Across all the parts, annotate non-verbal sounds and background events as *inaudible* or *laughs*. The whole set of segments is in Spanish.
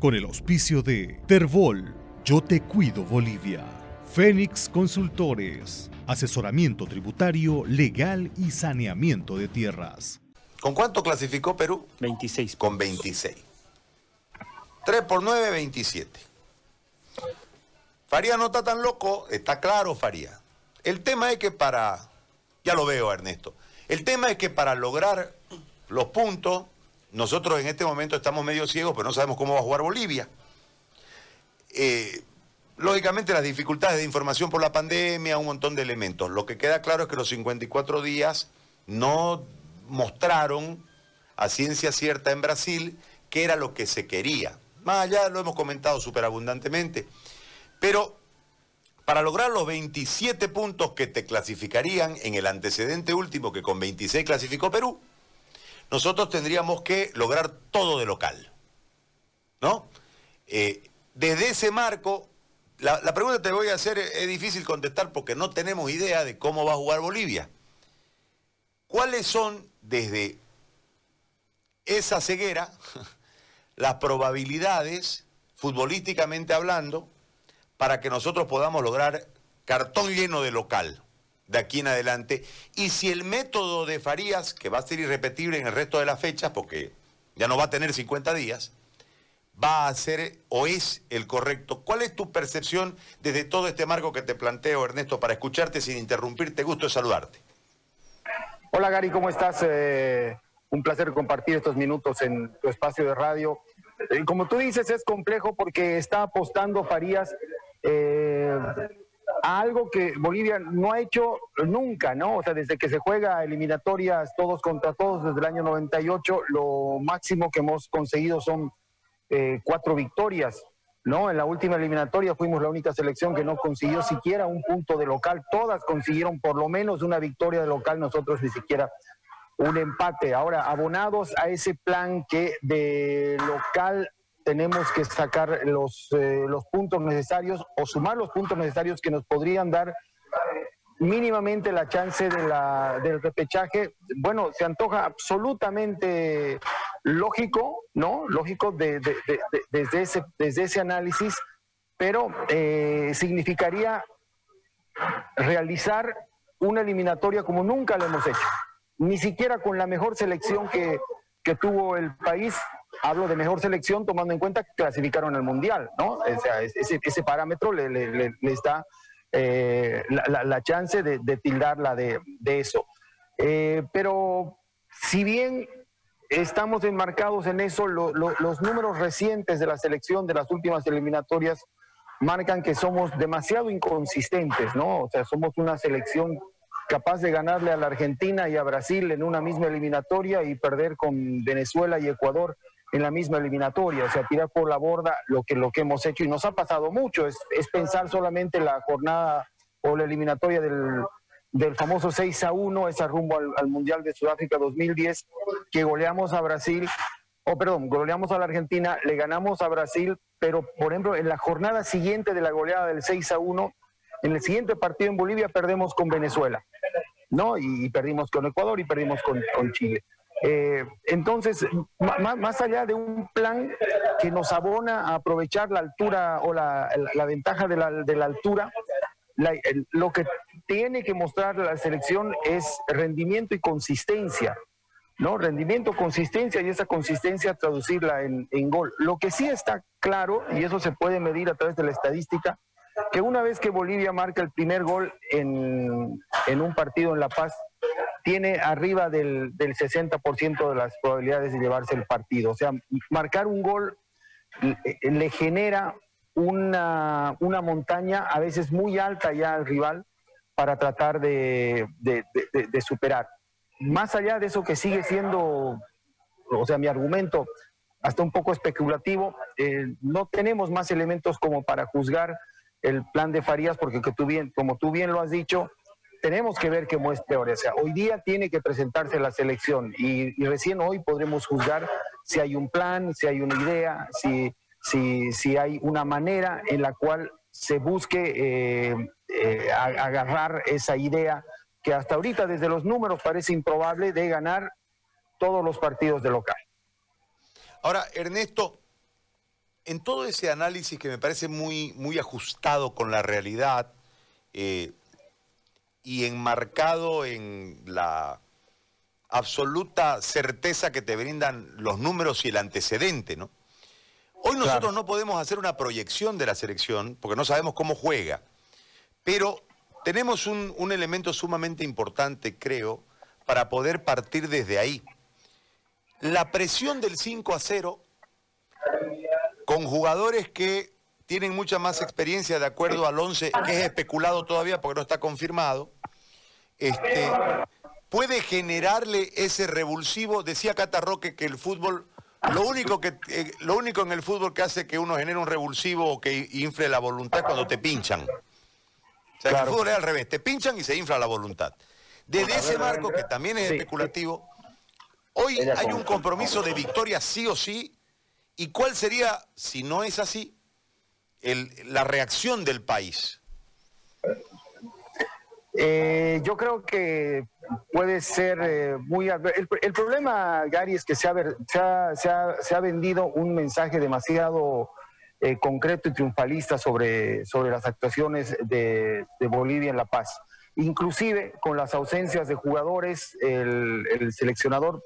con el auspicio de Terbol, Yo Te Cuido Bolivia, Fénix Consultores, asesoramiento tributario, legal y saneamiento de tierras. ¿Con cuánto clasificó Perú? 26. Con 26. 3 por 9, 27. Faría no está tan loco, está claro Faría. El tema es que para, ya lo veo Ernesto, el tema es que para lograr los puntos, nosotros en este momento estamos medio ciegos, pero no sabemos cómo va a jugar Bolivia. Eh, lógicamente las dificultades de información por la pandemia, un montón de elementos. Lo que queda claro es que los 54 días no mostraron a ciencia cierta en Brasil qué era lo que se quería. Más allá lo hemos comentado súper abundantemente. Pero para lograr los 27 puntos que te clasificarían en el antecedente último que con 26 clasificó Perú, nosotros tendríamos que lograr todo de local. ¿No? Eh, desde ese marco, la, pregunta que te voy a hacer es difícil contestar porque no tenemos idea de cómo va a jugar Bolivia. ¿Cuáles son desde esa ceguera *laughs* las probabilidades, futbolísticamente hablando, para que nosotros podamos lograr cartón lleno de local de aquí en adelante. Y si el método de Farías, que va a ser irrepetible en el resto de las fechas, porque ya no va a tener 50 días, va a ser o es el correcto. ¿Cuál es tu percepción desde todo este marco que te planteo, Ernesto, para escucharte sin interrumpirte? Gusto de saludarte. Hola Gary, ¿cómo estás? Eh, un placer compartir estos minutos en tu espacio de radio. Eh, como tú dices, es complejo porque está apostando Farías eh, algo que Bolivia no ha hecho nunca, ¿no? O sea, desde que se juega eliminatorias todos contra todos desde el año 98, lo máximo que hemos conseguido son eh, cuatro victorias, ¿no? En la última eliminatoria fuimos la única selección que no consiguió siquiera un punto de local, todas consiguieron por lo menos una victoria de local, nosotros ni siquiera un empate. Ahora, abonados a ese plan que de local tenemos que sacar los, eh, los puntos necesarios o sumar los puntos necesarios que nos podrían dar mínimamente la chance de la, del repechaje. Bueno, se antoja absolutamente lógico, ¿no? Lógico de, de, de, desde, ese, desde ese análisis, pero eh, significaría realizar una eliminatoria como nunca lo hemos hecho. Ni siquiera con la mejor selección que, que tuvo el país hablo de mejor selección tomando en cuenta que clasificaron al Mundial, ¿no? O sea, ese, ese parámetro le, le, les da eh, la, chance de, tildarla de, eso. Eh, pero si bien estamos enmarcados en eso, lo, los números recientes de la selección de las últimas eliminatorias marcan que somos demasiado inconsistentes, ¿no? O sea, somos una selección capaz de ganarle a la Argentina y a Brasil en una misma eliminatoria y perder con Venezuela y Ecuador en la misma eliminatoria, o sea, tirar por la borda lo que, lo que hemos hecho y nos ha pasado mucho, es, pensar solamente la jornada o la eliminatoria del, del famoso 6 a 1, esa rumbo al, al, Mundial de Sudáfrica 2010, que goleamos a Brasil, o oh, perdón, goleamos a la Argentina, le ganamos a Brasil, pero por ejemplo en la jornada siguiente de la goleada del 6 a 1, en el siguiente partido en Bolivia perdemos con Venezuela, ¿no? Y, y perdimos con Ecuador y perdimos con, con Chile. Eh, entonces, más, allá de un plan que nos abona a aprovechar la altura o la, ventaja de la, altura, lo que tiene que mostrar la selección es rendimiento y consistencia. ¿no? Rendimiento, consistencia y esa consistencia traducirla en, en gol. Lo que sí está claro, y eso se puede medir a través de la estadística, que una vez que Bolivia marca el primer gol en, en un partido en La Paz, tiene arriba del, del 60% de las probabilidades de llevarse el partido. O sea, marcar un gol le genera una, una montaña a veces muy alta ya al rival para tratar de, de, superar. Más allá de eso que sigue siendo, o sea, mi argumento hasta un poco especulativo, eh, no tenemos más elementos como para juzgar el plan de Farías, porque como tú bien lo has dicho, tenemos que ver qué muestre ahora. O sea, hoy día tiene que presentarse la selección y, y, recién hoy podremos juzgar si hay un plan, si hay una idea, si, si, si hay una manera en la cual se busque eh, eh, agarrar esa idea que hasta ahorita desde los números parece improbable de ganar todos los partidos de local. Ahora, Ernesto, en todo ese análisis que me parece muy, muy ajustado con la realidad eh, y enmarcado en la absoluta certeza que te brindan los números y el antecedente, ¿no? Hoy nosotros no podemos hacer una proyección de la selección porque no sabemos cómo juega, pero tenemos un, un elemento sumamente importante, creo, para poder partir desde ahí. La presión del 5 a 0 con jugadores que tienen mucha más experiencia de acuerdo al 11, que es especulado todavía porque no está confirmado, este, puede generarle ese revulsivo. Decía Catarroque que el fútbol, lo único, que, eh, lo único en el fútbol que hace que uno genere un revulsivo o que infle la voluntad es cuando te pinchan. O sea, el fútbol es al revés, te pinchan y se infla la voluntad. Desde ese marco, que también es especulativo, hoy hay un compromiso de victoria sí o sí ¿Y cuál sería, si no es así, la reacción del país? Eh, yo creo que puede ser eh, muy... El, problema, Gary, es que se ha, se ha, vendido un mensaje demasiado eh, concreto y triunfalista sobre, sobre las actuaciones de, Bolivia en La Paz. Inclusive con las ausencias de jugadores, el seleccionador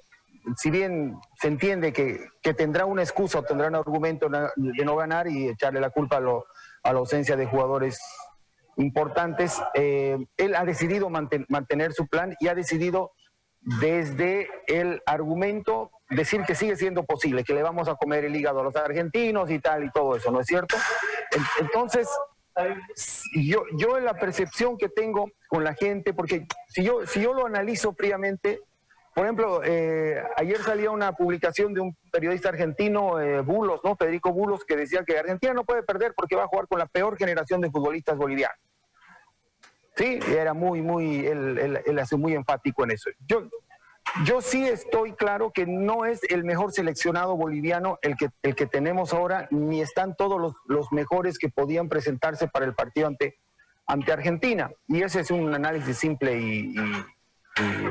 si bien se entiende que, tendrá una excusa o tendrá un argumento de no ganar y echarle la culpa a, la ausencia de jugadores importantes, eh, él ha decidido mantener su plan y ha decidido desde el argumento decir que sigue siendo posible, que le vamos a comer el hígado a los argentinos y tal y todo eso, ¿no es cierto? Entonces, yo, yo en la percepción que tengo con la gente, porque si yo, si yo lo analizo fríamente, por ejemplo, eh, ayer salía una publicación de un periodista argentino, eh, Bulos, ¿no? Federico Bulos, que decía que Argentina no puede perder porque va a jugar con la peor generación de futbolistas bolivianos. Sí, era muy, muy, él, él, hace muy enfático en eso. Yo, yo sí estoy claro que no es el mejor seleccionado boliviano el que, el que tenemos ahora, ni están todos los, los mejores que podían presentarse para el partido ante, ante Argentina. Y ese es un análisis simple y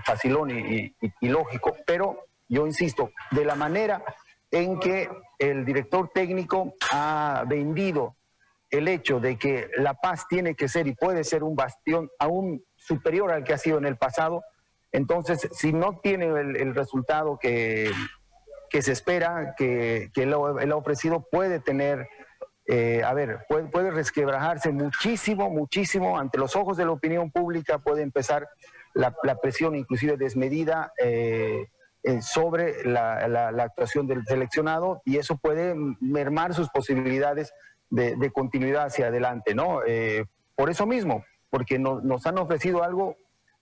facilón y, lógico, pero yo insisto, de la manera en que el director técnico ha vendido el hecho de que La Paz tiene que ser y puede ser un bastión aún superior al que ha sido en el pasado, entonces si no tiene el, resultado que, que, se espera, que, que él, ha ofrecido, puede tener, eh, a ver, puede, puede resquebrajarse muchísimo, muchísimo ante los ojos de la opinión pública, puede empezar la, presión inclusive desmedida eh, sobre la, actuación del seleccionado y eso puede mermar sus posibilidades de, continuidad hacia adelante, ¿no? Eh, por eso mismo, porque nos han ofrecido algo,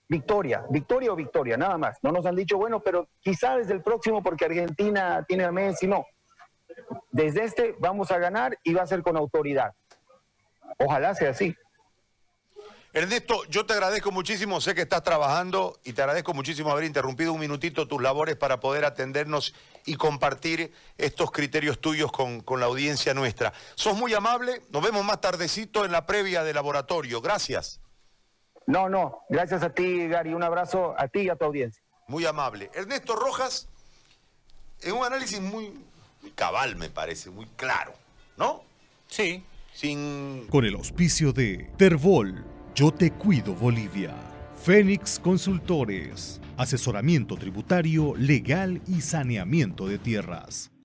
victoria, victoria o victoria, nada más. No nos han dicho, bueno, pero quizá desde el próximo, porque Argentina tiene a Messi, no. Desde este vamos a ganar y va a ser con autoridad. Ojalá sea así. Ernesto, yo te agradezco muchísimo, sé que estás trabajando y te agradezco muchísimo haber interrumpido un minutito tus labores para poder atendernos y compartir estos criterios tuyos con, la audiencia nuestra. Sos muy amable, nos vemos más tardecito en la previa de laboratorio. Gracias. No, no, gracias a ti, Gary. Un abrazo a ti y a tu audiencia. Muy amable. Ernesto Rojas, en un análisis muy, muy cabal, me parece, muy claro, ¿no? Sí. Sin... Con el auspicio de Terbol yo te cuido Bolivia. Fénix Consultores. Asesoramiento tributario, legal y saneamiento de tierras.